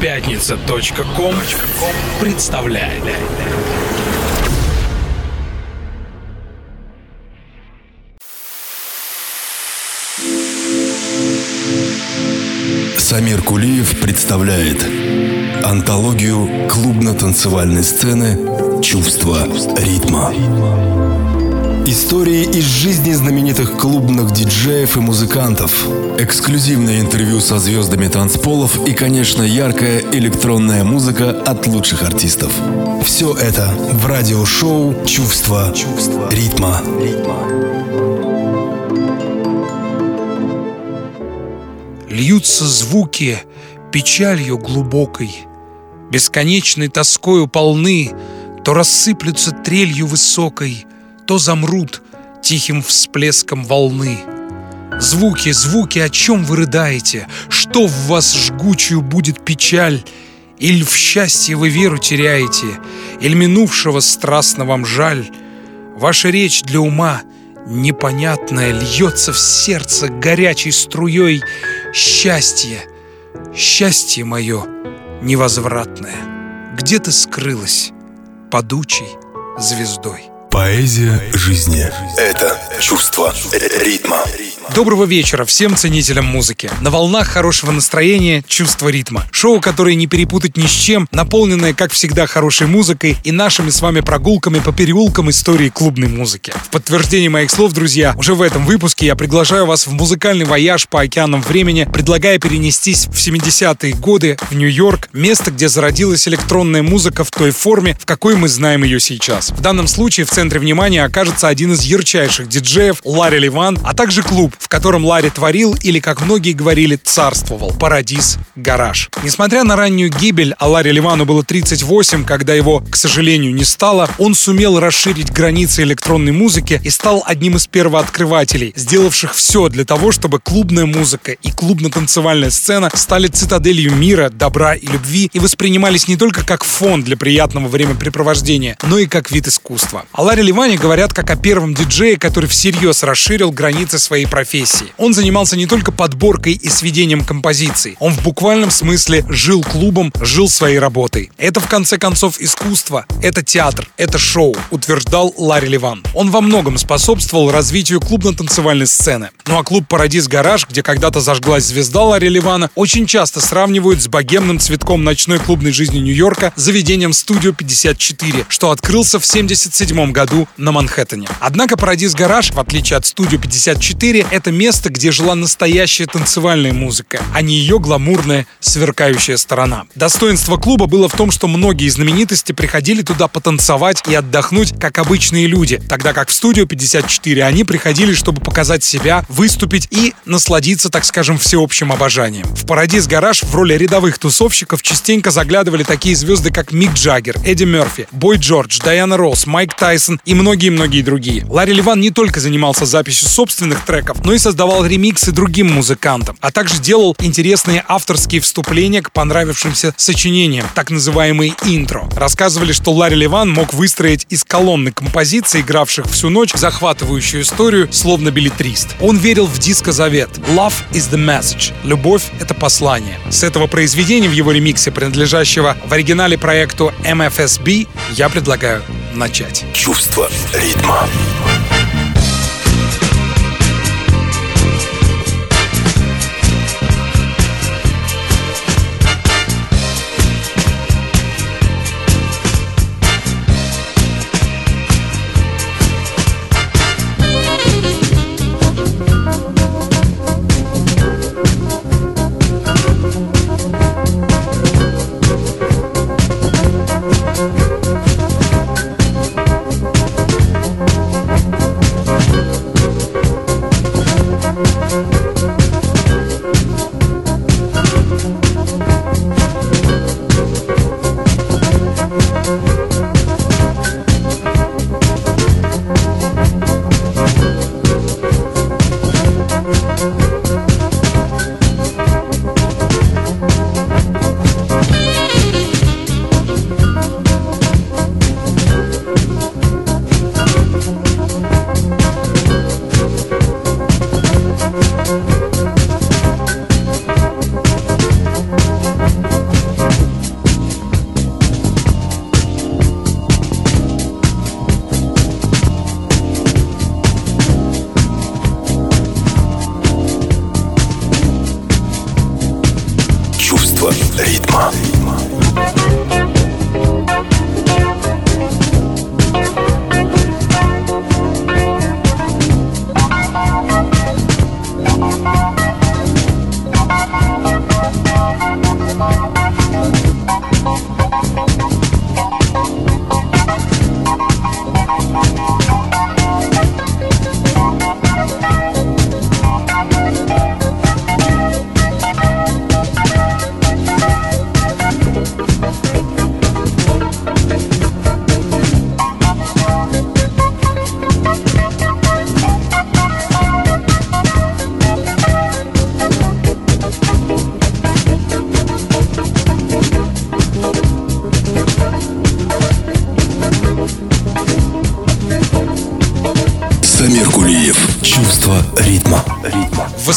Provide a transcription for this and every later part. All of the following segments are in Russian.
Пятница.ком представляет. Самир Кулиев представляет антологию клубно-танцевальной сцены «Чувство ритма». Истории из жизни знаменитых клубных диджеев и музыкантов, эксклюзивное интервью со звездами танцполов и, конечно, яркая электронная музыка от лучших артистов. Все это в радиошоу «Чувство, ритма». Льются звуки печалью глубокой, Бесконечной тоскою полны, То рассыплются трелью высокой, То замрут тихим всплеском волны. Звуки, звуки, о чем вы рыдаете? Что в вас жгучую будет печаль? Или в счастье вы веру теряете? Или минувшего страстно вам жаль? Ваша речь для ума непонятная Льется в сердце горячей струей Счастье, счастье мое невозвратное Где ты скрылась падучей звездой? Поэзия жизни – это чувство ритма. Доброго вечера всем ценителям музыки. На волнах хорошего настроения «Чувство ритма». Шоу, которое не перепутать ни с чем, наполненное, как всегда, хорошей музыкой и нашими с вами прогулками по переулкам истории клубной музыки. В подтверждение моих слов, друзья, уже в этом выпуске я приглашаю вас в музыкальный вояж по океанам времени, предлагая перенестись в 70-е годы в Нью-Йорк, место, где зародилась электронная музыка в той форме, в какой мы знаем ее сейчас. В данном случае в центре внимания окажется один из ярчайших диджеев Ларри Ливан, а также клуб, в котором Ларри творил или, как многие говорили, царствовал – Paradise Гараж. Несмотря на раннюю гибель, а Ларри Ливану было 38, когда его, к сожалению, не стало, он сумел расширить границы электронной музыки и стал одним из первооткрывателей, сделавших все для того, чтобы клубная музыка и клубно-танцевальная сцена стали цитаделью мира, добра и любви и воспринимались не только как фон для приятного времяпрепровождения, но и как вид искусства. О Ларри Ливане говорят как о первом диджее, который всерьез расширил границы своей профессии. Он занимался не только подборкой и сведением композиций. Он в буквальном смысле жил клубом, жил своей работой. Это, в конце концов, искусство, это театр, это шоу, утверждал Ларри Ливан. Он во многом способствовал развитию клубно-танцевальной сцены. Ну а клуб «Парадис Гараж», где когда-то зажглась звезда Ларри Ливана, очень часто сравнивают с богемным цветком ночной клубной жизни Нью-Йорка заведением «Студио 54», что открылся в 1977 году на Манхэттене. Однако «Парадис Гараж», в отличие от «Студио 54», это место, где жила настоящая танцевальная музыка, а не ее гламурная, сверкающая сторона. Достоинство клуба было в том, что многие знаменитости приходили туда потанцевать и отдохнуть, как обычные люди, тогда как в «Студио 54» они приходили, чтобы показать себя, выступить и насладиться, так скажем, всеобщим обожанием. В «Парадис Гараж» в роли рядовых тусовщиков частенько заглядывали такие звезды, как Мик Джаггер, Эдди Мерфи, Бой Джордж, Дайана Росс, Майк Тайсон и многие-многие другие. Ларри Ливан не только занимался записью собственных треков, но и создавал ремиксы другим музыкантам, а также делал интересные авторские вступления к понравившимся сочинениям, так называемые интро. Рассказывали, что Ларри Ливан мог выстроить из колонны композиций, игравших всю ночь, захватывающую историю, словно билетрист. Он верил в диско-завет «Love is the message» — «Любовь — это послание». С этого произведения в его ремиксе, принадлежащего в оригинале проекту MFSB, я предлагаю начать. Чувство ритма.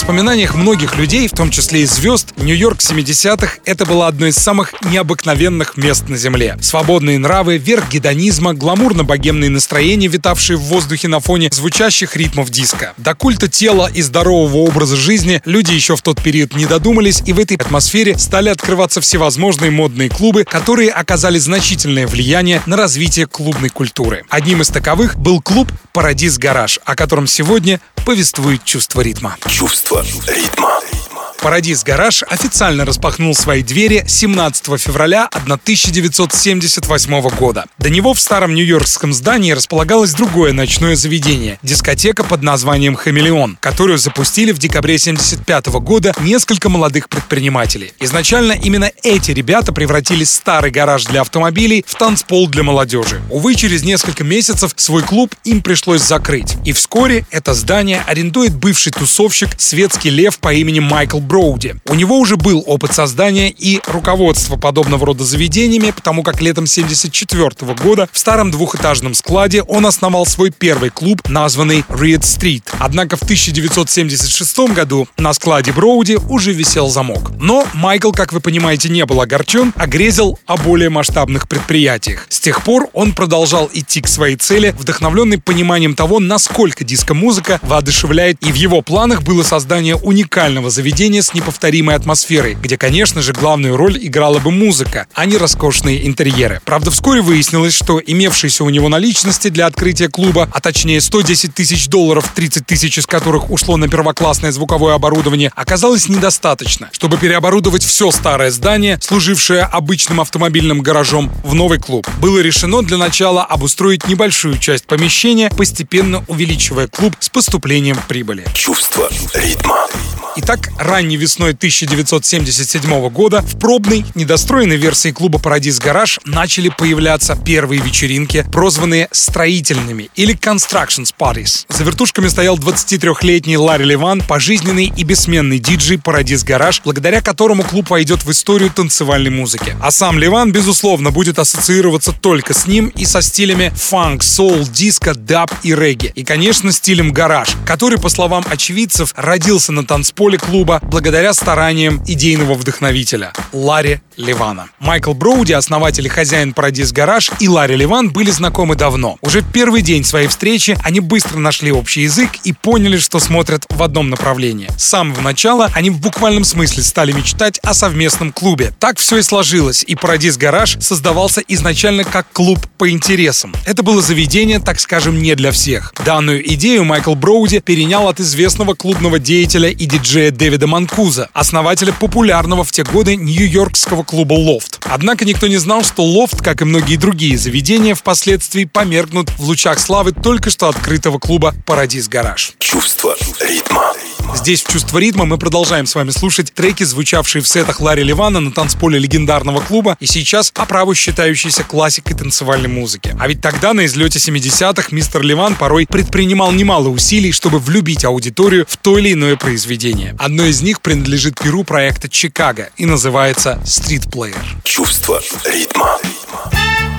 Воспоминаниях многих людей, в том числе и звезд, Нью-Йорк 70-х — это было одно из самых необыкновенных мест на Земле. Свободные нравы, верх гедонизма, гламурно-богемные настроения, витавшие в воздухе на фоне звучащих ритмов диска. До культа тела и здорового образа жизни люди еще в тот период не додумались, и в этой атмосфере стали открываться всевозможные модные клубы, которые оказали значительное влияние на развитие клубной культуры. Одним из таковых был клуб «Парадис Гараж», о котором сегодня повествует чувство ритма. Чувство ритма. Парадис Гараж официально распахнул свои двери 17 февраля 1978 года. До него в старом нью-йоркском здании располагалось другое ночное заведение – дискотека под названием «Хамелеон», которую запустили в декабре 1975 года несколько молодых предпринимателей. Изначально именно эти ребята превратили старый гараж для автомобилей в танцпол для молодежи. Увы, через несколько месяцев свой клуб им пришлось закрыть. И вскоре это здание арендует бывший тусовщик «Светский лев» по имени Майкл Броуди. У него уже был опыт создания и руководства подобного рода заведениями, потому как летом 1974 года в старом двухэтажном складе он основал свой первый клуб, названный Reed Street. Однако в 1976 году на складе Броуди уже висел замок. Но Майкл, как вы понимаете, не был огорчен, а грезил о более масштабных предприятиях. С тех пор он продолжал идти к своей цели, вдохновленный пониманием того, насколько диско-музыка воодушевляет, и в его планах было создание уникального заведения заведение с неповторимой атмосферой, где, конечно же, главную роль играла бы музыка, а не роскошные интерьеры. Правда, вскоре выяснилось, что имевшиеся у него наличности для открытия клуба, а точнее 110 тысяч долларов, 30 тысяч из которых ушло на первоклассное звуковое оборудование, оказалось недостаточно, чтобы переоборудовать все старое здание, служившее обычным автомобильным гаражом, в новый клуб. Было решено для начала обустроить небольшую часть помещения, постепенно увеличивая клуб с поступлением прибыли. Чувство ритма. Итак, ранней весной 1977 года в пробной, недостроенной версии клуба «Парадис Гараж» начали появляться первые вечеринки, прозванные «строительными» или «constructions parties». За вертушками стоял 23-летний Ларри Ливан, пожизненный и бессменный диджей «Парадис Гараж», благодаря которому клуб войдет в историю танцевальной музыки. А сам Ливан, безусловно, будет ассоциироваться только с ним и со стилями фанк, соул, диско, даб и регги. И, конечно, стилем гараж, который, по словам очевидцев, родился на танцполе клуба благодаря стараниям идейного вдохновителя Ларри Ливана. Майкл Броуди, основатель и хозяин Парадис Гараж, и Ларри Ливан были знакомы давно. Уже в первый день своей встречи они быстро нашли общий язык и поняли, что смотрят в одном направлении. С самого начала они в буквальном смысле стали мечтать о совместном клубе. Так все и сложилось, и Парадис Гараж создавался изначально как клуб по интересам. Это было заведение, так скажем, не для всех. Данную идею Майкл Броуди перенял от известного клубного деятеля и диджея Дэвида Манкуза, основателя популярного в те годы нью-йоркского клуба «Лофт». Однако никто не знал, что «Лофт», как и многие другие заведения, впоследствии померкнут в лучах славы только что открытого клуба «Парадис Гараж». Чувство ритма. Здесь в «Чувство ритма» мы продолжаем с вами слушать треки, звучавшие в сетах Ларри Ливана на танцполе легендарного клуба и сейчас по праву считающейся классикой танцевальной музыки. А ведь тогда на излете 70-х мистер Ливан порой предпринимал немало усилий, чтобы влюбить аудиторию в то или иное произведение. Одно из них принадлежит перу проекта «Чикаго» и называется «Street Player». Чувство ритма. Музыка —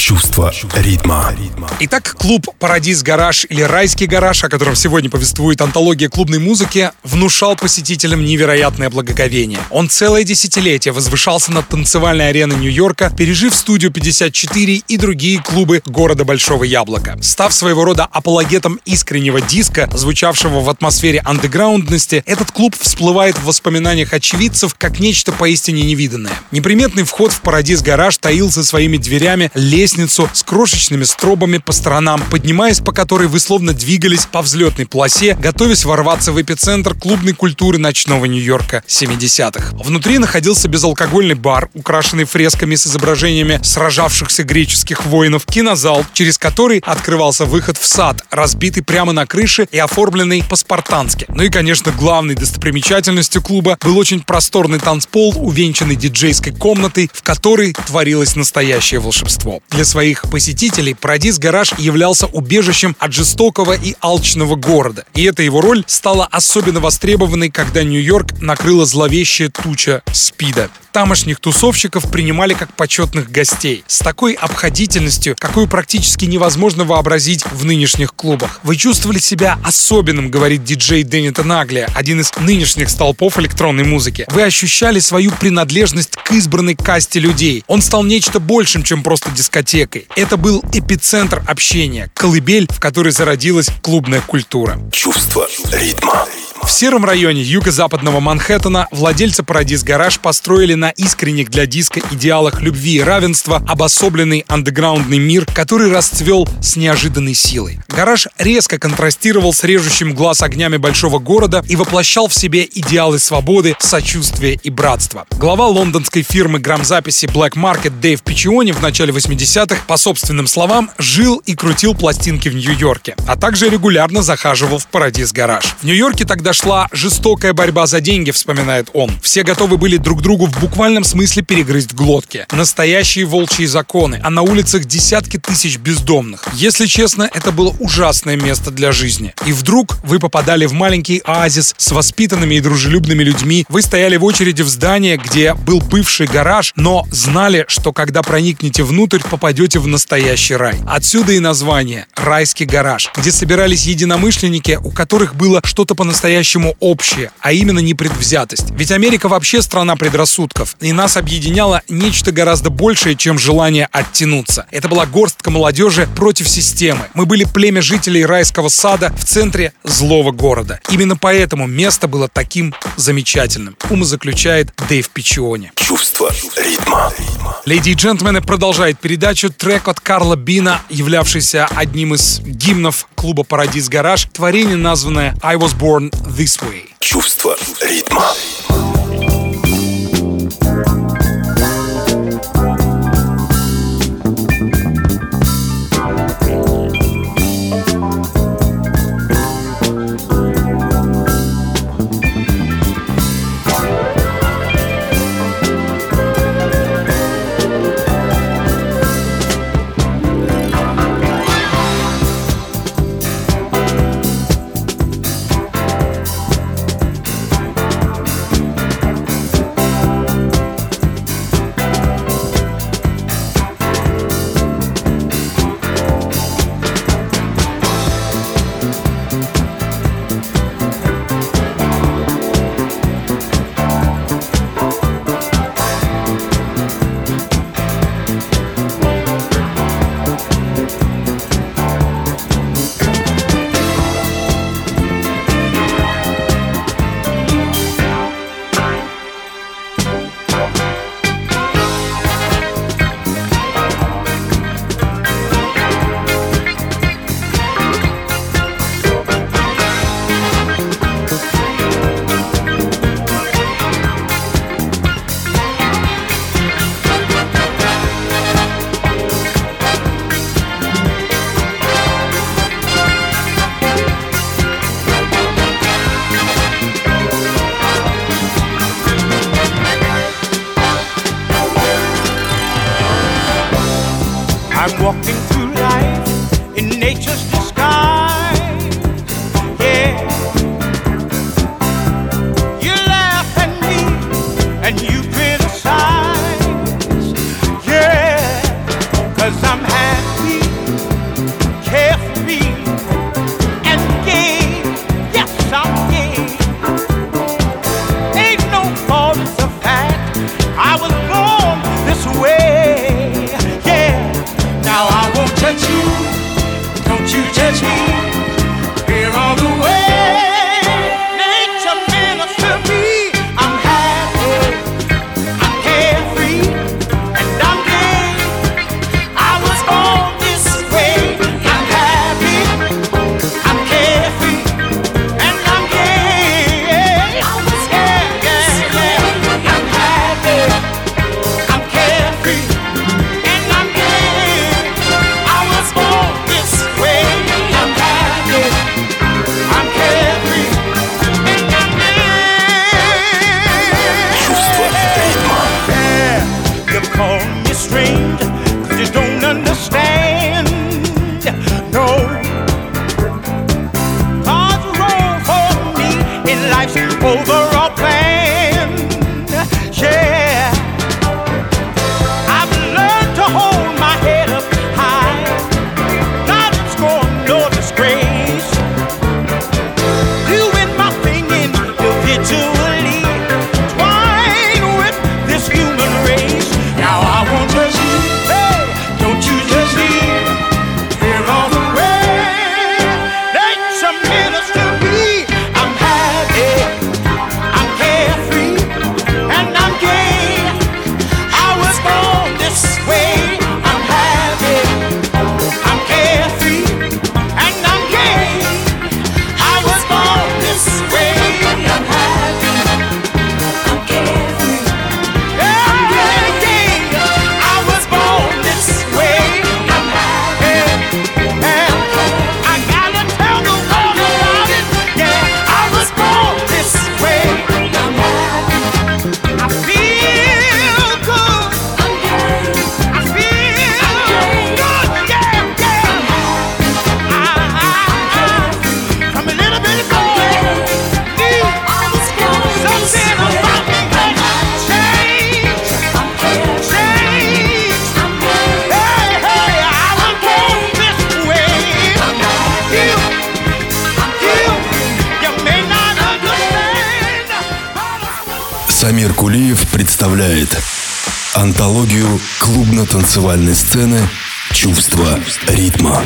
Это чувство ритма. Итак, клуб «Парадис Гараж» или «Райский гараж», о котором сегодня повествует антология клубной музыки, внушал посетителям невероятное благоговение. Он целое десятилетие возвышался над танцевальной ареной Нью-Йорка, пережив студию 54 и другие клубы города Большого Яблока. Став своего рода апологетом искреннего диска, звучавшего в атмосфере андеграундности, этот клуб всплывает в воспоминаниях очевидцев как нечто поистине невиданное. Неприметный вход в Парадис Гараж таил за своими дверями лестницу с крошечными стробами по сторонам, поднимаясь по которой вы словно двигались по взлетной полосе, готовясь ворваться в эпицентр клубной культуры ночного Нью-Йорка 70-х. Внутри находился безалкогольный бар, украшенный фресками с изображениями сражавшихся греческих воинов, кинозал, через который открывался выход в сад, разбитый прямо на крыше и оформленный по-спартански. Ну и, конечно, главной достопримечательностью клуба был очень просторный танцпол, увенчанный диджейской комнатой, в которой творилось настоящее волшебство. Для своих посетителей Парадис Гараж являлся убежищем от жестокого и алчного города. И эта его роль стала особенно востребованной, когда Нью-Йорк накрыла зловещая туча спида. Тамошних тусовщиков принимали как почетных гостей. С такой обходительностью, какую практически невозможно вообразить в нынешних клубах. Вы чувствовали себя особенным, говорит диджей Деннита Наглия, один из нынешних столпов электронной музыки. Вы ощущали свою принадлежность к избранной касте людей. Он стал нечто большим, чем просто дискотекой. Это был эпицентр общения, колыбель, в которой зародилась клубная культура. Чувство ритма. В сером районе юго-западного Манхэттена владельцы Парадис Гараж построили на искренних для диска идеалах любви и равенства обособленный андеграундный мир, который расцвел с неожиданной силой. Гараж резко контрастировал с режущим глаз огнями большого города и воплощал в себе идеалы свободы, сочувствия и братства. Глава лондонской фирмы грамзаписи Black Market Дэйв Пичиони в начале 80-х, по собственным словам, жил и крутил пластинки в Нью-Йорке, а также регулярно захаживал в Парадис Гараж. В Нью-Йорке тогда шла жестокая борьба за деньги, вспоминает он. Все готовы были друг другу в буквальном смысле перегрызть глотки. Настоящие волчьи законы, а на улицах десятки тысяч бездомных. Если честно, это было ужасное место для жизни. И вдруг вы попадали в маленький оазис с воспитанными и дружелюбными людьми. Вы стояли в очереди в здание, где был бывший гараж, но знали, что когда проникнете внутрь, попадете в настоящий рай. Отсюда и название «Райский гараж», где собирались единомышленники, у которых было что-то по-настоящему общее, а именно непредвзятость. Ведь Америка вообще страна предрассудков, и нас объединяло нечто гораздо большее, чем желание оттянуться. Это была горстка молодежи против системы. Мы были племя жителей райского сада в центре злого города. Именно поэтому место было таким замечательным. Умозаключает Дэйв Пичиони. Чувство ритма. Леди и джентльмены продолжает передачу трек от Карла Бина, являвшийся одним из гимнов клуба Парадис Гараж, творение, названное I Was Born This Way. Чувство ритма. Клубно-танцевальной сцены ритма.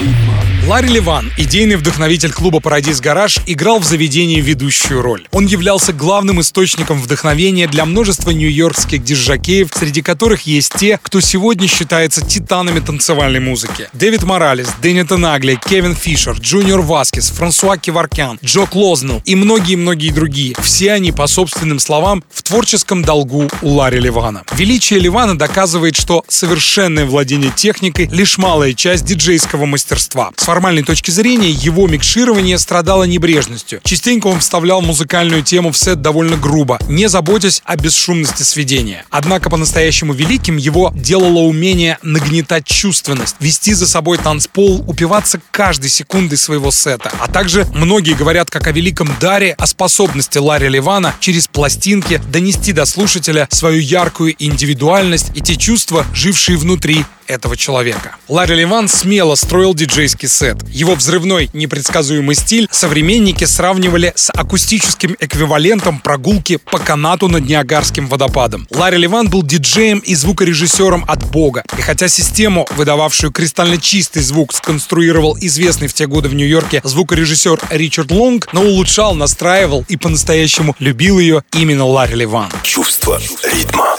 Ларри Ливан, идейный вдохновитель клуба «Paradise Garage», играл в заведении ведущую роль. Он являлся главным источником вдохновения для множества нью-йоркских диск-жокеев, среди которых есть те, кто сегодня считается титанами танцевальной музыки. Дэвид Моралес, Дэнни Тенагли, Кевин Фишер, Джуниор Васкес, Франсуа Кеворкян, Джо Клосселл и многие-многие другие. Все они, по собственным словам, в творческом долгу у Ларри Ливана. Величие Ливана доказывает, что совершенное владение техникой лишь малая часть диджейского мастерства. С формальной точки зрения, его микширование страдало небрежностью. Частенько он вставлял музыкальную тему в сет довольно грубо, не заботясь о бесшумности сведения. Однако по-настоящему великим его делало умение нагнетать чувственность, вести за собой танцпол, упиваться каждой секундой своего сета. А также многие говорят как о великом даре, о способности Ларри Ливана через пластинки донести до слушателя свою яркую индивидуальность и те чувства, жившие внутри этого человека. Ларри Ливан смело строил диджейский сет. Его взрывной, непредсказуемый стиль современники сравнивали с акустическим эквивалентом прогулки по канату над Ниагарским водопадом. Ларри Ливан был диджеем и звукорежиссером от бога. И хотя систему, выдававшую кристально чистый звук, сконструировал известный в те годы в Нью-Йорке звукорежиссер Ричард Лонг, но улучшал, настраивал и по-настоящему любил ее именно Ларри Ливан. Чувство ритма.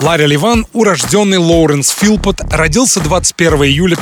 Ларри Ливан, урожденный Лоуренс Филпот, родился 21 июля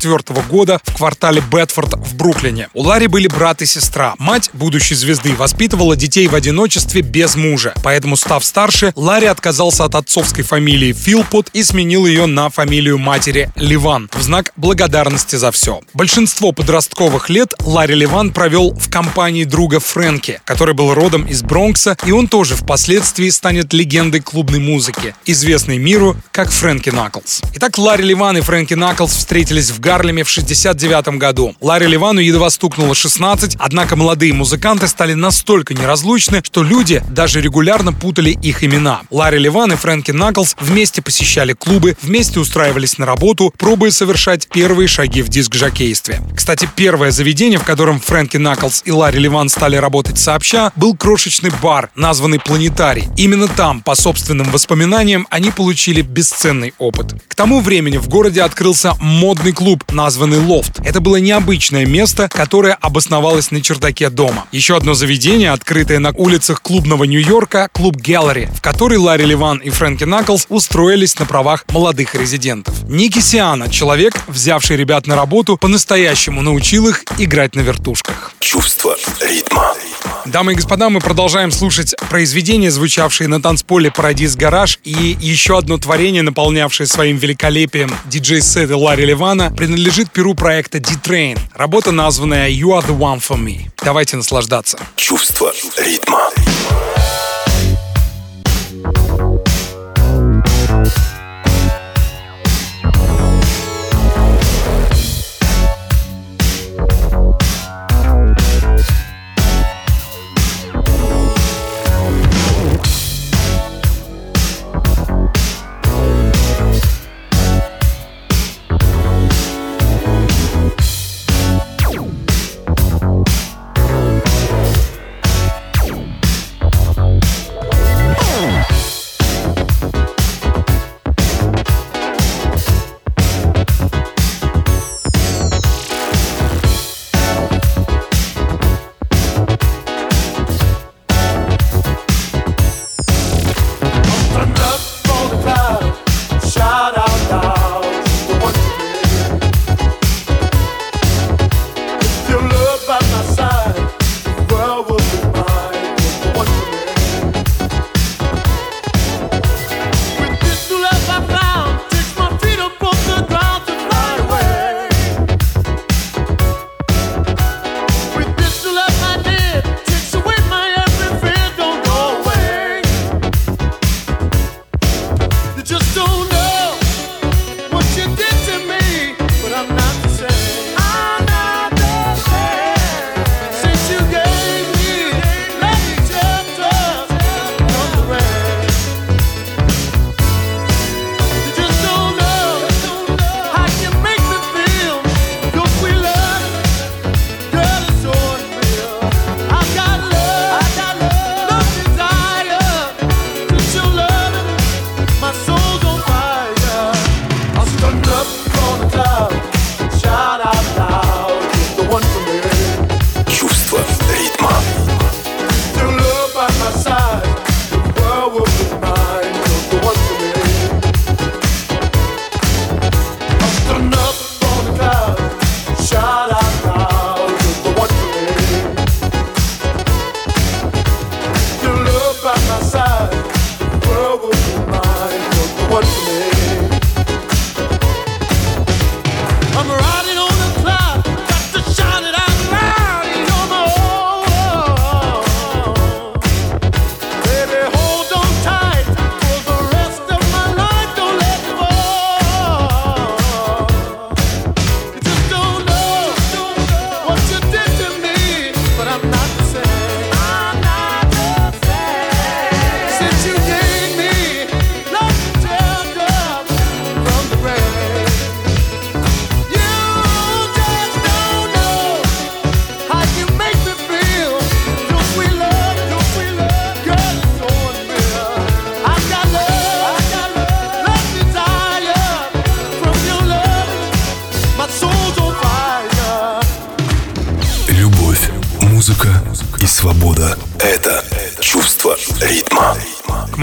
1954 года в квартале Бетфорд в Бруклине. У Ларри были брат и сестра. Мать будущей звезды воспитывала детей в одиночестве без мужа. Поэтому, став старше, Ларри отказался от отцовской фамилии Филпот и сменил ее на фамилию матери Ливан в знак благодарности за все. Большинство подростковых лет Ларри Ливан провел в компании друга Фрэнки, который был родом из Бронкса, и он тоже впоследствии станет легендой клубной музыки известный миру как Фрэнки Наклс. Итак, Ларри Ливан и Фрэнки Наклс встретились в Гарлеме в 69 году. Ларри Ливану едва стукнуло 16, однако молодые музыканты стали настолько неразлучны, что люди даже регулярно путали их имена. Ларри Ливан и Фрэнки Наклс вместе посещали клубы, вместе устраивались на работу, пробуя совершать первые шаги в диск-жокействе. Кстати, первое заведение, в котором Фрэнки Наклс и Ларри Ливан стали работать сообща, был крошечный бар, названный Планетарий. Именно там, по собственным воспоминаниям, они получили бесценный опыт. К тому времени в городе открылся модный клуб, названный Лофт. Это было необычное место, которое обосновалось на чердаке дома. Еще одно заведение, открытое на улицах клубного Нью-Йорка, клуб Gallery, в который Ларри Ливан и Фрэнки Наклс устроились на правах молодых резидентов. Ники Сиана, человек, взявший ребят на работу, по-настоящему научил их играть на вертушках. Чувство ритма. Дамы и господа, мы продолжаем слушать произведения, звучавшие на танцполе Парадис Гараж и еще одно творение, наполнявшее своим великолепием диджей-сеты Ларри Ливана, принадлежит перу проекта D-Train. Работа, названная You Are The One For Me. Давайте наслаждаться. Чувство ритма. Это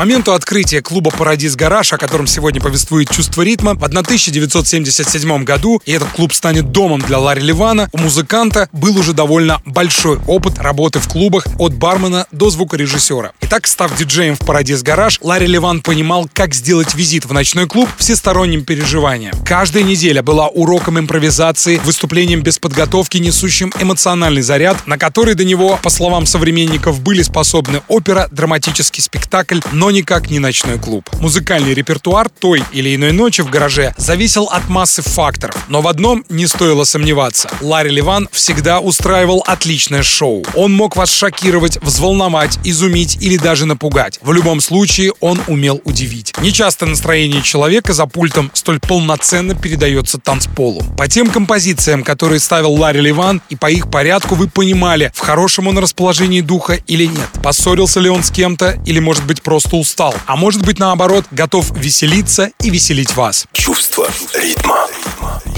моменту открытия клуба «Парадис Гараж», о котором сегодня повествует «Чувство ритма», в 1977 году, и этот клуб станет домом для Ларри Ливана, у музыканта был уже довольно большой опыт работы в клубах от бармена до звукорежиссера. Итак, став диджеем в «Парадис Гараж», Ларри Ливан понимал, как сделать визит в ночной клуб всесторонним переживанием. Каждая неделя была уроком импровизации, выступлением без подготовки, несущим эмоциональный заряд, на который до него, по словам современников, были способны опера, драматический спектакль, но никак не ночной клуб. Музыкальный репертуар той или иной ночи в гараже зависел от массы факторов, но в одном не стоило сомневаться. Ларри Ливан всегда устраивал отличное шоу. Он мог вас шокировать, взволновать, изумить или даже напугать. В любом случае он умел удивить. Нечасто настроение человека за пультом столь полноценно передается танцполу. По тем композициям, которые ставил Ларри Ливан, и по их порядку вы понимали, в хорошем он расположении духа или нет. Поссорился ли он с кем-то, или может быть просто устал. А может быть наоборот, готов веселиться и веселить вас. Чувство ритма.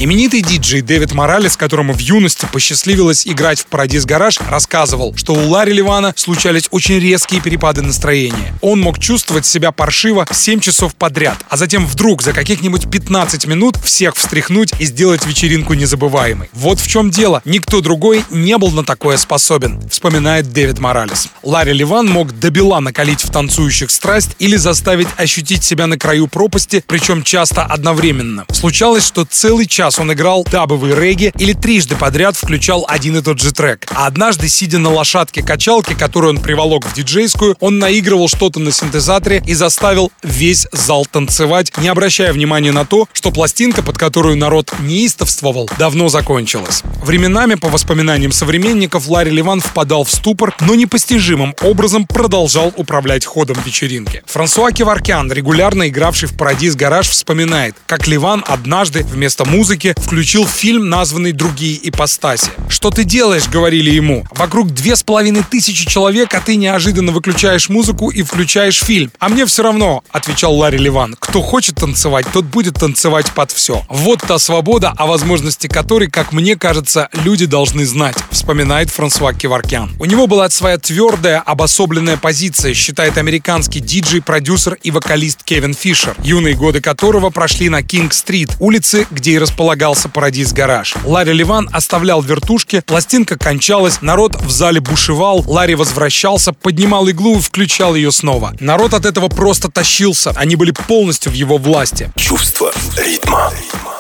Именитый диджей Дэвид Моралес, которому в юности посчастливилось играть в Парадис Гараж, рассказывал, что у Ларри Ливана случались очень резкие перепады настроения. Он мог чувствовать себя паршиво 7 часов подряд, а затем вдруг за каких-нибудь 15 минут всех встряхнуть и сделать вечеринку незабываемой. Вот в чем дело. Никто другой не был на такое способен, вспоминает Дэвид Моралес. Ларри Ливан мог добела накалить в танцующих страсть или заставить ощутить себя на краю пропасти, причем часто одновременно. Случалось, что целый час он играл дабовый регги или трижды подряд включал один и тот же трек. А однажды, сидя на лошадке-качалке, которую он приволок в диджейскую, он наигрывал что-то на синтезаторе и заставил весь зал танцевать, не обращая внимания на то, что пластинка, под которую народ неистовствовал, давно закончилась. Временами, по воспоминаниям современников, Ларри Ливан впадал в ступор, но непостижимым образом продолжал управлять ходом вечеринки. Франсуа Кеваркян, регулярно игравший в Парадис Гараж, вспоминает, как Ливан однажды вместо музыки включил фильм, названный «Другие ипостаси». «Что ты делаешь?» — говорили ему. «Вокруг две с половиной тысячи человек, а ты неожиданно выключаешь музыку и включаешь фильм. А мне все равно», — отвечал Ларри Ливан. «Кто хочет танцевать, тот будет танцевать под все». Вот та свобода, о возможности которой, как мне кажется, люди должны знать, вспоминает Франсуа Кеваркян. У него была своя твердая, обособленная позиция, считает американский диджей, продюсер и вокалист Кевин Фишер, юные годы которого прошли на Кинг-стрит, улице, где и располагался Парадис Гараж. Ларри Ливан оставлял вертушки, пластинка кончалась, народ в зале бушевал, Ларри возвращался, поднимал иглу и включал ее снова. Народ от этого просто тащился, они были полностью в его власти. Чувство ритма.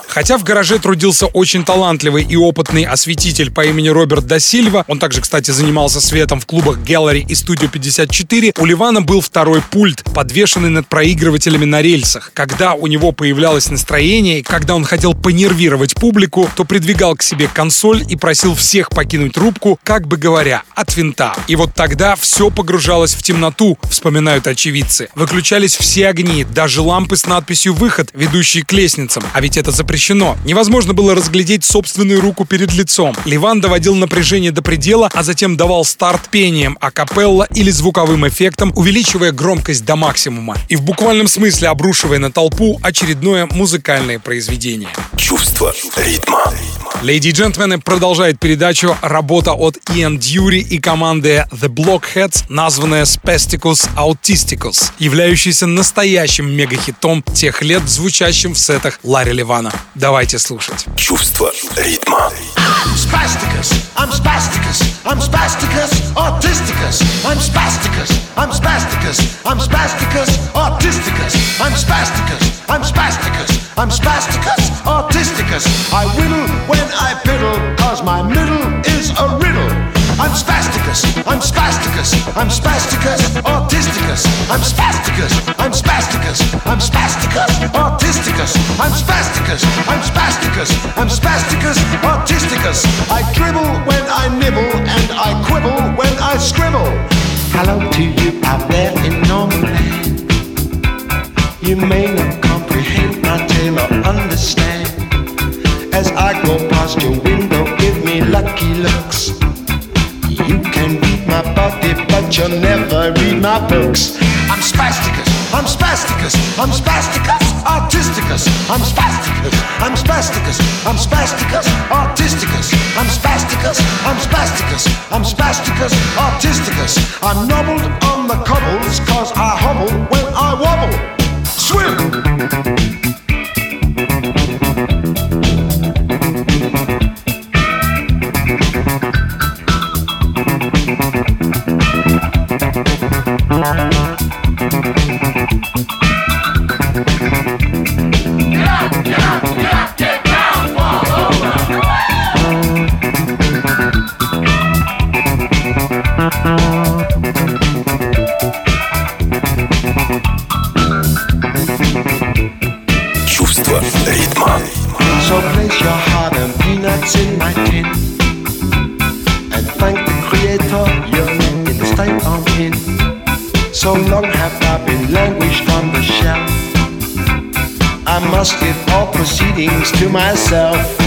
Хотя в гараже трудился очень талантливый и опытный осветитель по имени Роберт Дасильва, он также, кстати, занимался светом в клубах Gallery и Studio 54, у Ливана был второй пульт, подвешенный над проигрывателями на рельсах. Когда у него появлялось настроение, когда он хотел понервировать публику, то придвигал к себе консоль и просил всех покинуть рубку, как бы говоря, от винта. И вот тогда все погружалось в темноту, вспоминают очевидцы. Выключались все огни, даже лампы с надписью «Выход», ведущие к лестницам. А ведь это запрещено запрещено. Невозможно было разглядеть собственную руку перед лицом. Ливан доводил напряжение до предела, а затем давал старт пением, акапелла или звуковым эффектом, увеличивая громкость до максимума. И в буквальном смысле обрушивая на толпу очередное музыкальное произведение. Чувство ритма. Леди и джентльмены продолжает передачу работа от Иэн Дьюри и команды The Blockheads, названная Spasticus Autisticus, являющаяся настоящим мегахитом тех лет, звучащим в сетах Ларри Ливана. Давайте слушать. Чувство ритма. Spasticus, I'm spasticus, I'm spasticus, autisticus, I'm spasticus, I'm spasticus, I'm spasticus, autisticus, I'm spasticus, I'm spasticus, I'm spasticus, autisticus. I whittle when I piddle, cause my middle is a riddle. I'm spasticus, I'm spasticus, I'm spasticus, autisticus, I'm spasticus, I'm spasticus, I'm spasticus, autisticus, I'm spasticus, I'm spasticus, I'm spasticus, autisticus. I dribble when I nibble and I quibble when I scribble. Hello to you out there in normal land. You may not comprehend my tale or understand. As I go past your window, my body, but you'll never read my books. I'm spasticus, I'm spasticus, I'm spasticus, autisticus, I'm spasticus, I'm spasticus, I'm spasticus, artisticus, I'm spasticus, I'm spasticus, I'm spasticus, artisticus. I'm nobbled on the cobbles, cause I hobble when I wobble. Swim! To myself.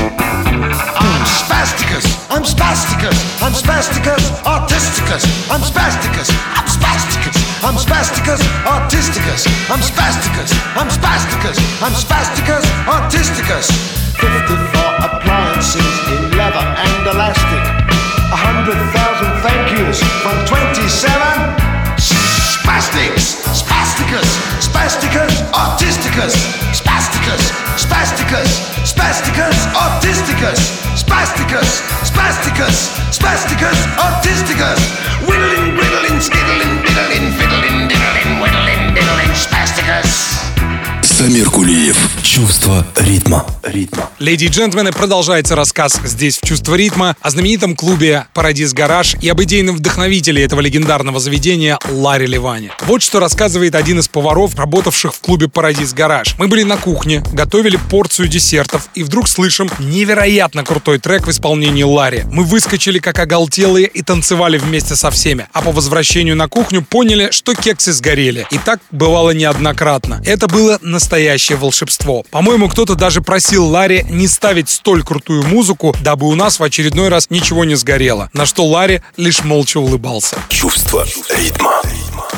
Самир Кулиев. Чувство ритма. ритма. Леди и джентльмены, продолжается рассказ здесь в «Чувство ритма» о знаменитом клубе «Парадис Гараж» и об идейном вдохновителе этого легендарного заведения Ларри Ливане. Вот что рассказывает один из поваров, работавших в клубе «Парадис Гараж». Мы были на кухне, готовили порцию десертов и вдруг слышим невероятно крутой трек в исполнении Ларри. Мы выскочили как оголтелые и танцевали вместе со всеми, а по возвращению на кухню поняли, что кексы сгорели. И так бывало неоднократно. Это было настоящее настоящее волшебство. По-моему, кто-то даже просил Ларри не ставить столь крутую музыку, дабы у нас в очередной раз ничего не сгорело. На что Ларри лишь молча улыбался. Чувство ритма.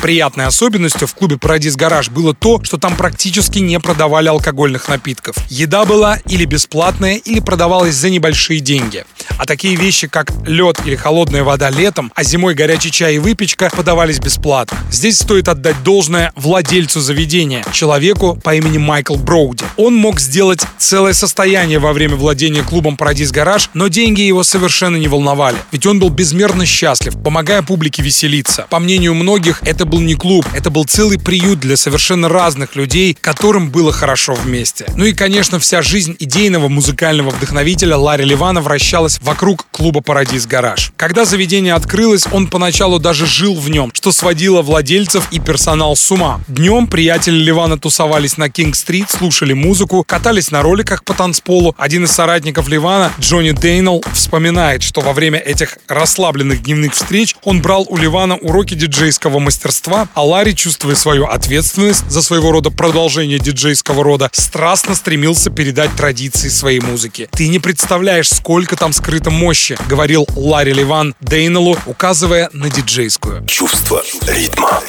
Приятной особенностью в клубе Парадис Гараж было то, что там практически не продавали алкогольных напитков. Еда была или бесплатная, или продавалась за небольшие деньги. А такие вещи, как лед или холодная вода летом, а зимой горячий чай и выпечка подавались бесплатно. Здесь стоит отдать должное владельцу заведения, человеку по имени Майкл Броуди. Он мог сделать целое состояние во время владения клубом Парадис Гараж, но деньги его совершенно не волновали. Ведь он был безмерно счастлив, помогая публике веселиться. По мнению многих, это был не клуб, это был целый приют для совершенно разных людей, которым было хорошо вместе. Ну и, конечно, вся жизнь идейного музыкального вдохновителя Ларри Ливана вращалась вокруг клуба Парадис Гараж. Когда заведение открылось, он поначалу даже жил в нем, что сводило владельцев и персонал с ума. Днем приятели Ливана тусовались на Кинг-стрит, слушали музыку, катались на роликах по танцполу. Один из соратников Ливана, Джонни Дейнелл, вспоминает, что во время этих расслабленных дневных встреч он брал у Ливана уроки диджейского мастерства, а Ларри, чувствуя свою ответственность за своего рода продолжение диджейского рода, страстно стремился передать традиции своей музыки. Ты не представляешь, сколько там скрыто мощи, говорил Ларри Ливан Дейнелу, указывая на диджейскую. Чувство ритма.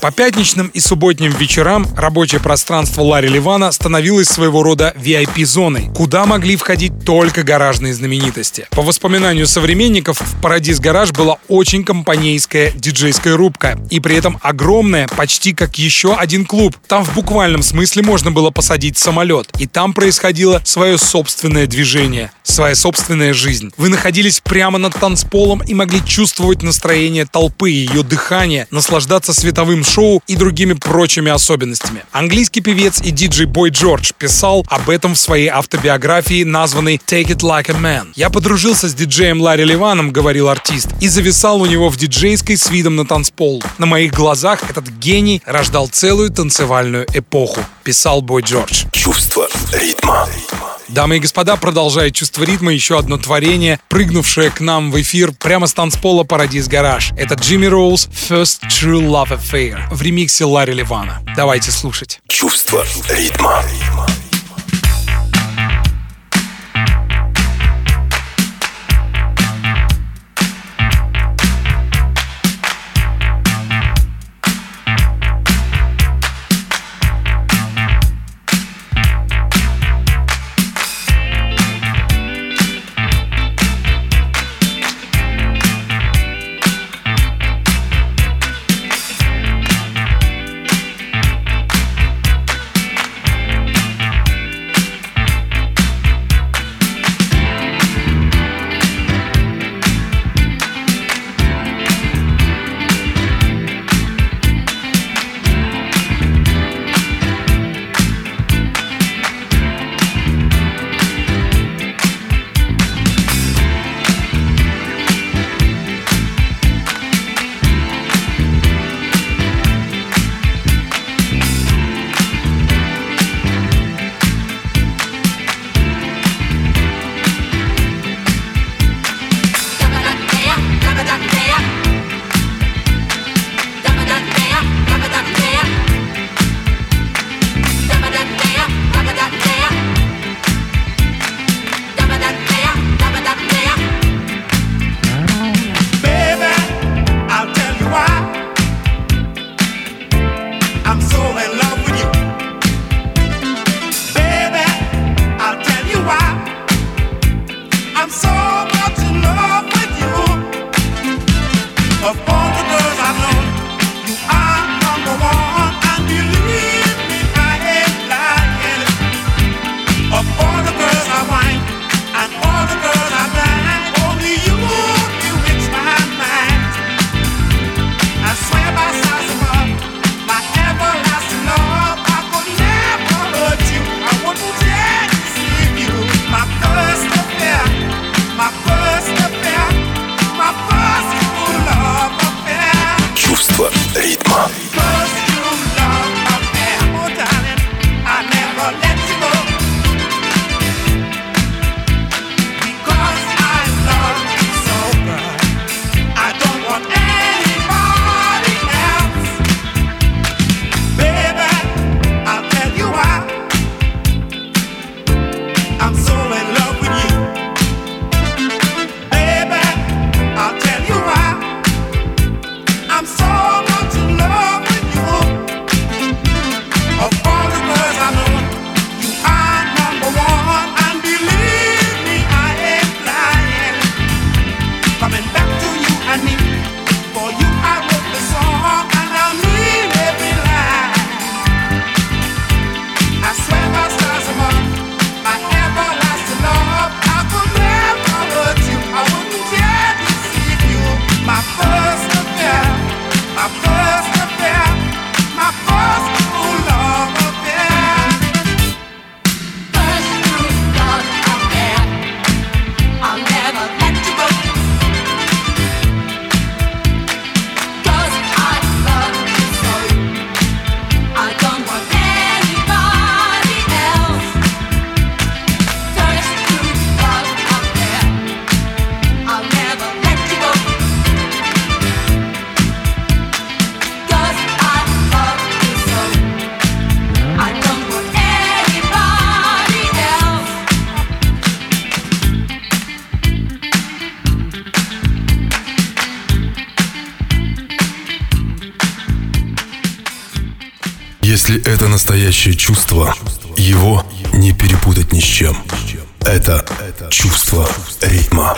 По пятничным и субботним вечерам рабочее пространство Ларри Ливана становилось своего рода VIP-зоной, куда могли входить только гаражные знаменитости. По воспоминанию современников, в Парадис Гараж была очень компанейская диджейская рубка, и при этом огромная, почти как еще один клуб. Там в буквальном смысле можно было посадить самолет, и там происходило свое собственное движение, своя собственная жизнь. Вы находились прямо над танцполом и могли чувствовать настроение толпы, ее дыхание, наслаждаться световым живым шоу и другими прочими особенностями. Английский певец и диджей Бой Джордж писал об этом в своей автобиографии, названной «Take It Like a Man». «Я подружился с диджеем Ларри Ливаном», — говорил артист, и зависал у него в диджейской с видом на танцпол. На моих глазах этот гений рождал целую танцевальную эпоху, писал Бой Джордж. Чувство ритма. Дамы и господа, продолжает чувство ритма еще одно творение, прыгнувшее к нам в эфир прямо с танцпола Парадис Гараж. Это Джимми Роуз First True Love Affair в ремиксе Ларри Ливана. Давайте слушать. Чувство ритма. Если это настоящее чувство, его не перепутать ни с чем. Это чувство ритма.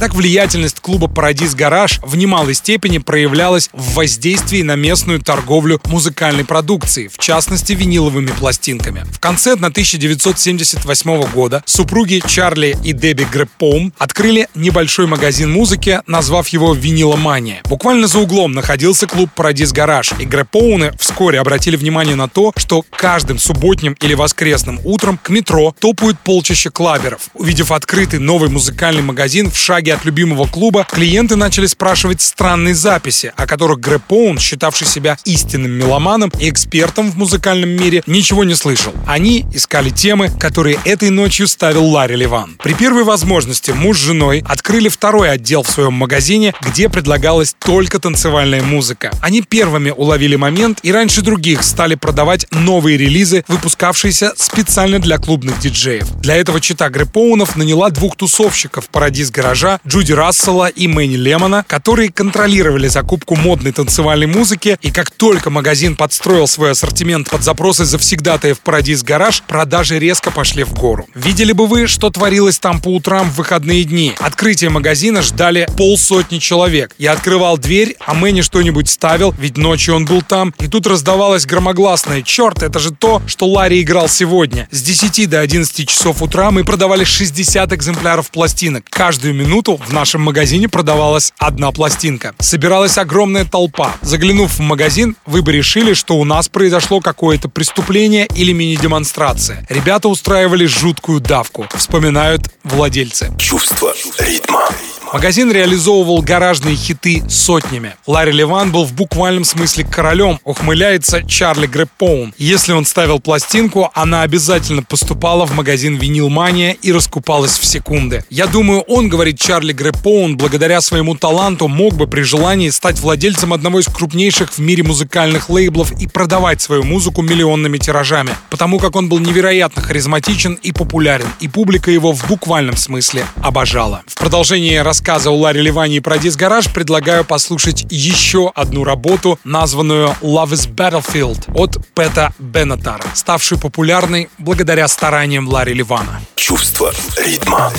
Так влиятельность клуба «Парадис Гараж» в немалой степени проявлялась в воздействии на местную торговлю музыкальной продукцией, в частности виниловыми пластинками. В конце 1978 года супруги Чарли и Дебби Грэппоум открыли небольшой магазин музыки, назвав его «Виниломания». Буквально за углом находился клуб «Парадис Гараж», и Грэппоуны вскоре обратили внимание на то, что каждым субботним или воскресным утром к метро топают полчища клаберов. Увидев открытый новый музыкальный магазин в шаге от любимого клуба, клиенты начали спрашивать странные записи, о которых Грэп Поун, считавший себя истинным меломаном и экспертом в музыкальном мире, ничего не слышал. Они искали темы, которые этой ночью ставил Ларри Ливан. При первой возможности муж с женой открыли второй отдел в своем магазине, где предлагалась только танцевальная музыка. Они первыми уловили момент и раньше других стали продавать новые релизы, выпускавшиеся специально для клубных диджеев. Для этого чита Грэпоунов наняла двух тусовщиков «Парадис гаража» Джуди Рассела и Мэнни Лемона, которые контролировали закупку модной танцевальной музыки, и как только магазин подстроил свой ассортимент под запросы завсегдатаев Парадис Гараж, продажи резко пошли в гору. Видели бы вы, что творилось там по утрам в выходные дни. Открытие магазина ждали полсотни человек. Я открывал дверь, а Мэнни что-нибудь ставил, ведь ночью он был там, и тут раздавалось громогласное «Черт, это же то, что Ларри играл сегодня». С 10 до 11 часов утра мы продавали 60 экземпляров пластинок. Каждую минуту минуту в нашем магазине продавалась одна пластинка. Собиралась огромная толпа. Заглянув в магазин, вы бы решили, что у нас произошло какое-то преступление или мини-демонстрация. Ребята устраивали жуткую давку, вспоминают владельцы. Чувство ритма. Магазин реализовывал гаражные хиты сотнями. Ларри Ливан был в буквальном смысле королем, ухмыляется Чарли Грэппоун. Если он ставил пластинку, она обязательно поступала в магазин Винил Мания и раскупалась в секунды. Я думаю, он, говорит Чарли Грэппоун, благодаря своему таланту мог бы при желании стать владельцем одного из крупнейших в мире музыкальных лейблов и продавать свою музыку миллионными тиражами, потому как он был невероятно харизматичен и популярен, и публика его в буквальном смысле обожала. В продолжении рассказа рассказа о Ларри Ливане про дисгараж предлагаю послушать еще одну работу, названную Love is Battlefield от Пэта Беннетара, ставшую популярной благодаря стараниям Ларри Ливана. Чувство ритма.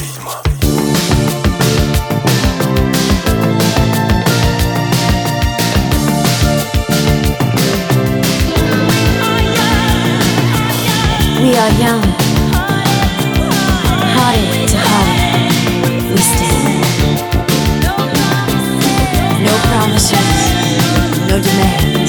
We are young, Man.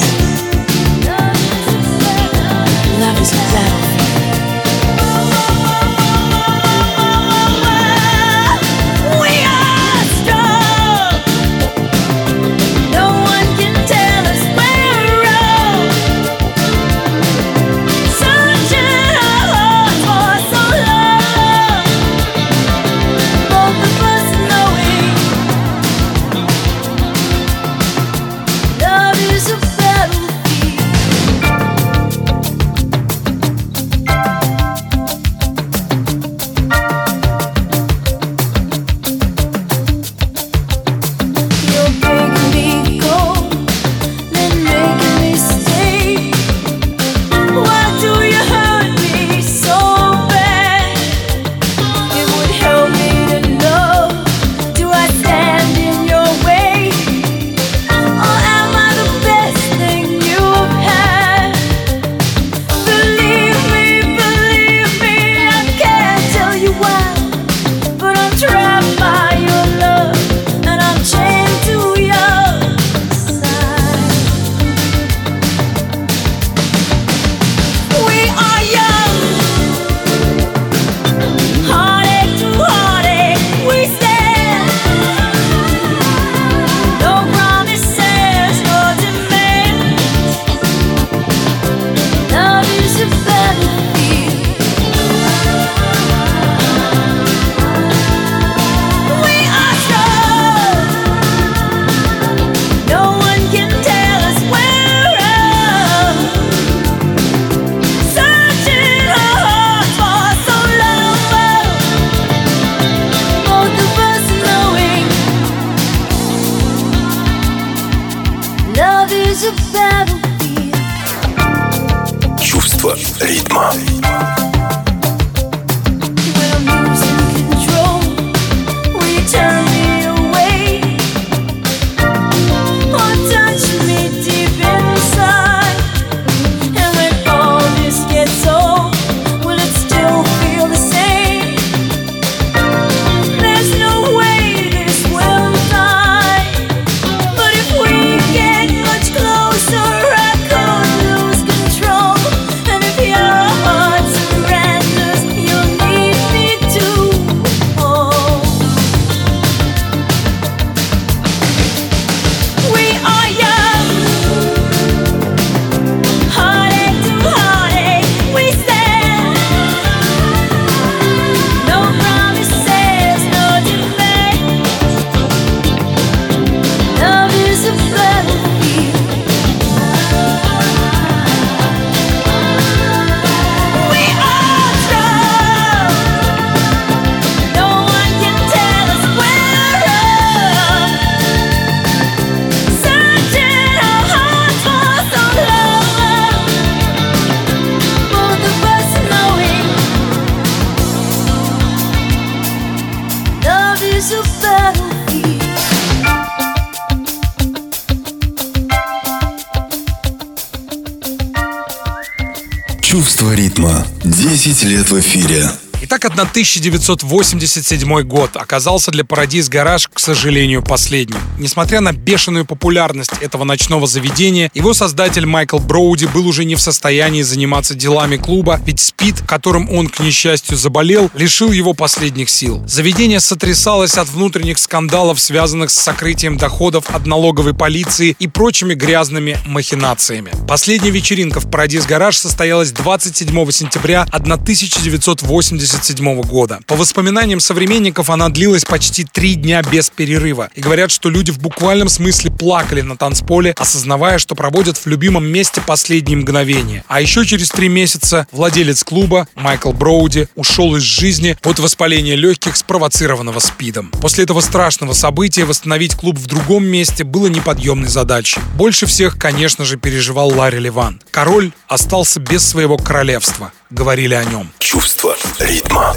В эфире. Итак, 1987 год оказался для Парадис Гараж, сожалению, последним. Несмотря на бешеную популярность этого ночного заведения, его создатель Майкл Броуди был уже не в состоянии заниматься делами клуба, ведь СПИД, которым он, к несчастью, заболел, лишил его последних сил. Заведение сотрясалось от внутренних скандалов, связанных с сокрытием доходов от налоговой полиции и прочими грязными махинациями. Последняя вечеринка в Парадис Гараж состоялась 27 сентября 1980 1977 года. По воспоминаниям современников, она длилась почти три дня без перерыва. И говорят, что люди в буквальном смысле плакали на танцполе, осознавая, что проводят в любимом месте последние мгновения. А еще через три месяца владелец клуба Майкл Броуди ушел из жизни от воспаления легких, спровоцированного СПИДом. После этого страшного события восстановить клуб в другом месте было неподъемной задачей. Больше всех, конечно же, переживал Ларри Ливан. Король остался без своего королевства говорили о нем. Чувство ритма.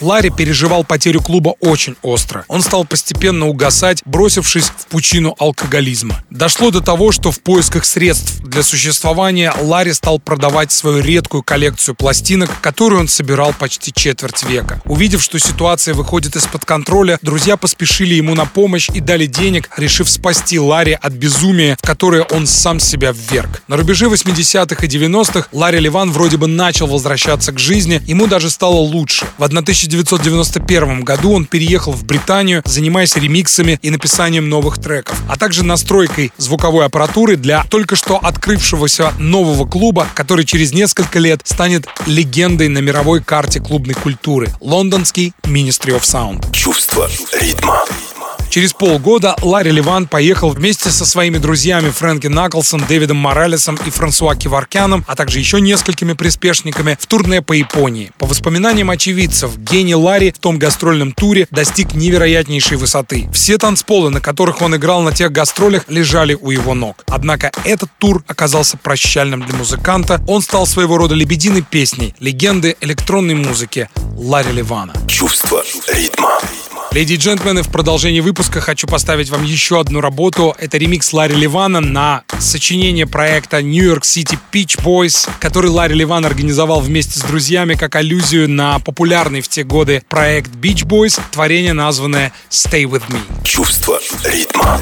Ларри переживал потерю клуба очень остро. Он стал постепенно угасать, бросившись в пучину алкоголизма. Дошло до того, что в поисках средств для существования Ларри стал продавать свою редкую коллекцию пластинок, которую он собирал почти четверть века. Увидев, что ситуация выходит из-под контроля, друзья поспешили ему на помощь и дали денег, решив спасти Ларри от безумия, в которое он сам себя вверг. На рубеже 80-х и 90-х Ларри Ливан вроде бы начал возвращаться к жизни, ему даже стало лучше. В 1991 году он переехал в Британию, занимаясь ремиксами и написанием новых треков, а также настройкой звуковой аппаратуры для только что открывшегося нового клуба, который через несколько лет станет легендой на мировой карте клубной культуры — лондонский Ministry of Sound. Чувство ритма. Через полгода Ларри Ливан поехал вместе со своими друзьями Фрэнки Наклсом, Дэвидом Моралесом и Франсуа Киваркяном, а также еще несколькими приспешниками в турне по Японии. По воспоминаниям очевидцев, гений Ларри в том гастрольном туре достиг невероятнейшей высоты. Все танцполы, на которых он играл на тех гастролях, лежали у его ног. Однако этот тур оказался прощальным для музыканта. Он стал своего рода лебединой песней, легенды электронной музыки Ларри Ливана. Чувство ритма. Леди и джентльмены, в продолжении выпуска хочу поставить вам еще одну работу. Это ремикс Ларри Ливана на сочинение проекта New York City Peach Boys, который Ларри Ливан организовал вместе с друзьями как аллюзию на популярный в те годы проект Beach Boys, творение, названное Stay With Me. Чувство ритма.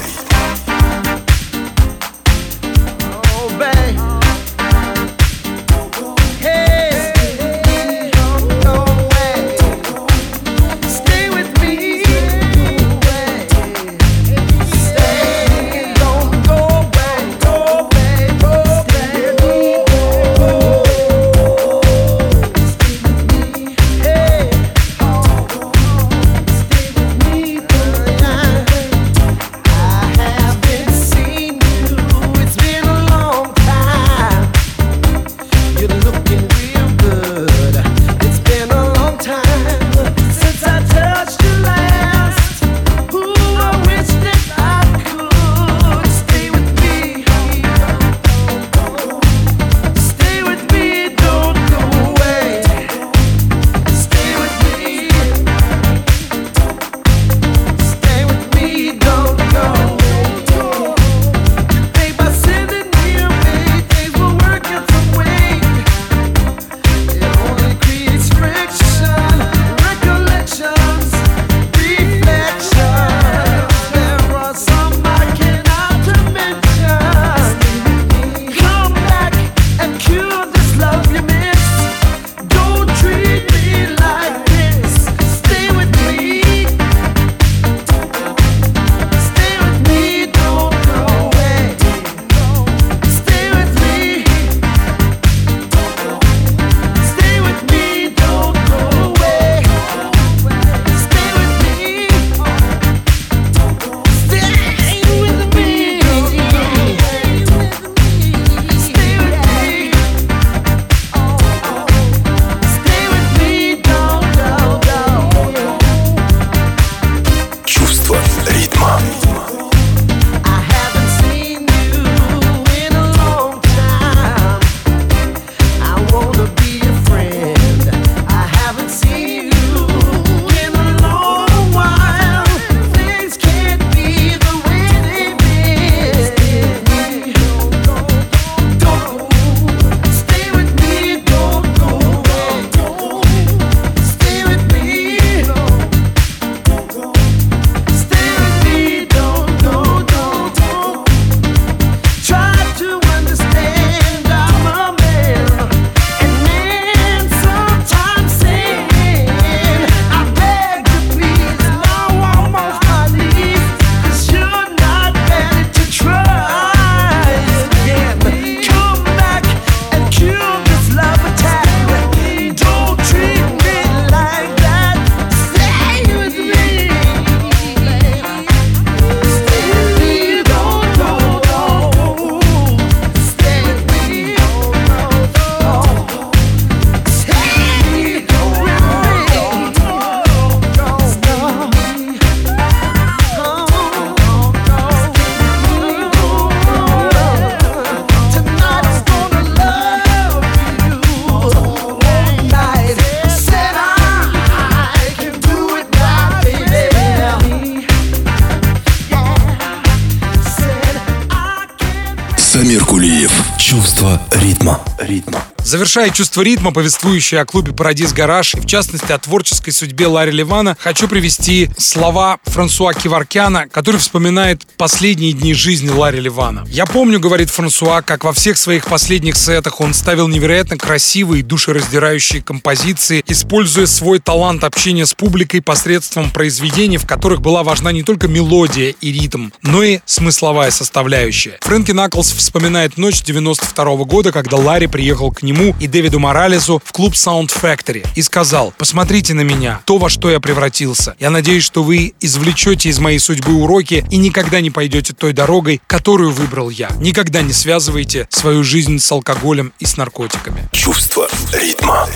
Завершая чувство ритма, повествующее о клубе «Парадис Гараж» и, в частности, о творческой судьбе Ларри Ливана, хочу привести слова Франсуа Киваркяна, который вспоминает последние дни жизни Ларри Ливана. «Я помню, — говорит Франсуа, — как во всех своих последних сетах он ставил невероятно красивые, душераздирающие композиции, используя свой талант общения с публикой посредством произведений, в которых была важна не только мелодия и ритм, но и смысловая составляющая. Фрэнки Наклс вспоминает ночь 92 -го года, когда Ларри приехал к нему и Дэвиду Моралесу в клуб Sound Factory и сказал, посмотрите на меня, то, во что я превратился. Я надеюсь, что вы извлечете из моей судьбы уроки и никогда не пойдете той дорогой, которую выбрал я. Никогда не связывайте свою жизнь с алкоголем и с наркотиками. Чувство ритма.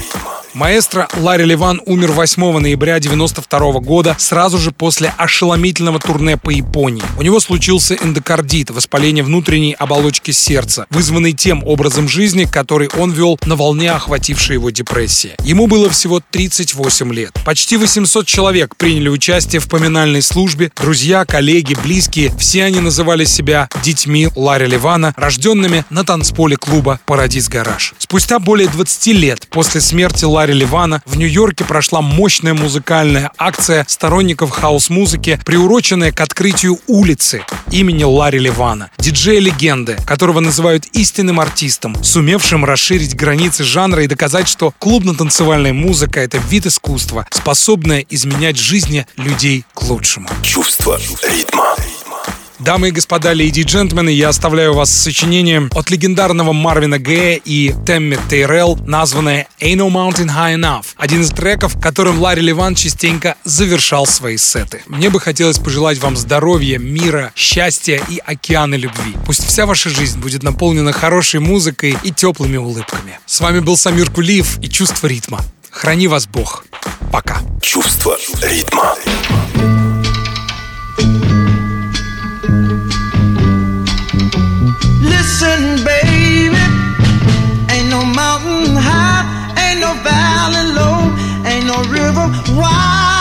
Маэстро Ларри Ливан умер 8 ноября 92 года, сразу же после ошеломительного турне по Японии. У него случился эндокардит, воспаление внутренней оболочки сердца, вызванный тем образом жизни, который он вел на волне охватившей его депрессии. Ему было всего 38 лет. Почти 800 человек приняли участие в поминальной службе, друзья, коллеги, близкие, все они называли себя детьми Ларри Ливана, рожденными на танцполе клуба «Парадис Гараж». Спустя более 20 лет после смерти Ларри Ларри Ливана в Нью-Йорке прошла мощная музыкальная акция сторонников хаос-музыки, приуроченная к открытию улицы имени Ларри Ливана, диджея-легенды, которого называют истинным артистом, сумевшим расширить границы жанра и доказать, что клубно-танцевальная музыка — это вид искусства, способное изменять жизни людей к лучшему. Чувство ритма. Дамы и господа, леди и джентльмены, я оставляю вас с сочинением от легендарного Марвина Гэя и Темми Тейрелл, названное «Ain't No Mountain High Enough», один из треков, которым Ларри Ливан частенько завершал свои сеты. Мне бы хотелось пожелать вам здоровья, мира, счастья и океана любви. Пусть вся ваша жизнь будет наполнена хорошей музыкой и теплыми улыбками. С вами был Самир Кулиев и «Чувство ритма». Храни вас Бог. Пока. Чувство ритма. Listen, baby, ain't no mountain high, ain't no valley low, ain't no river wide